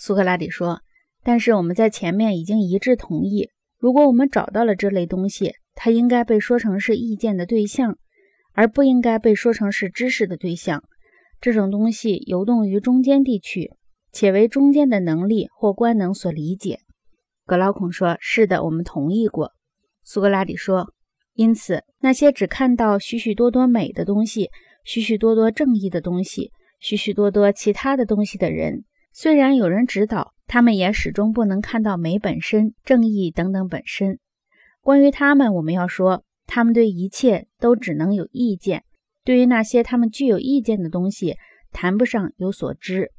苏格拉底说：“但是我们在前面已经一致同意，如果我们找到了这类东西，它应该被说成是意见的对象，而不应该被说成是知识的对象。这种东西游动于中间地区，且为中间的能力或官能所理解。”格劳孔说：“是的，我们同意过。”苏格拉底说：“因此，那些只看到许许多多美的东西、许许多多正义的东西、许许多多其他的东西的人。”虽然有人指导，他们也始终不能看到美本身、正义等等本身。关于他们，我们要说，他们对一切都只能有意见；对于那些他们具有意见的东西，谈不上有所知。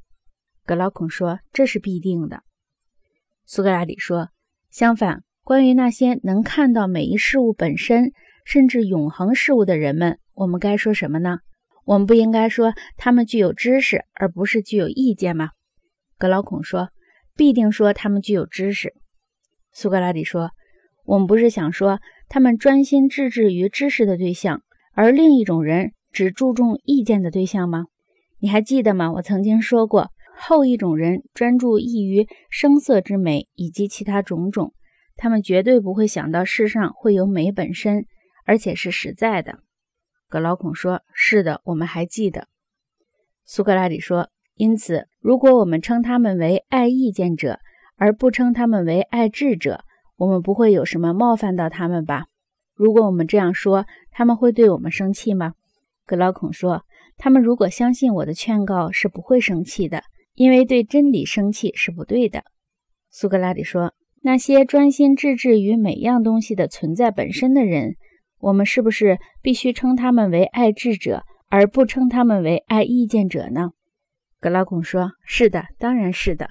格劳孔说：“这是必定的。”苏格拉底说：“相反，关于那些能看到每一事物本身，甚至永恒事物的人们，我们该说什么呢？我们不应该说他们具有知识，而不是具有意见吗？”格劳孔说：“必定说他们具有知识。”苏格拉底说：“我们不是想说他们专心致志于知识的对象，而另一种人只注重意见的对象吗？你还记得吗？我曾经说过，后一种人专注意于声色之美以及其他种种，他们绝对不会想到世上会有美本身，而且是实在的。”格劳孔说：“是的，我们还记得。”苏格拉底说。因此，如果我们称他们为爱意见者，而不称他们为爱智者，我们不会有什么冒犯到他们吧？如果我们这样说，他们会对我们生气吗？格劳孔说：“他们如果相信我的劝告，是不会生气的，因为对真理生气是不对的。”苏格拉底说：“那些专心致志于每样东西的存在本身的人，我们是不是必须称他们为爱智者，而不称他们为爱意见者呢？”格拉孔说：“是的，当然是的。”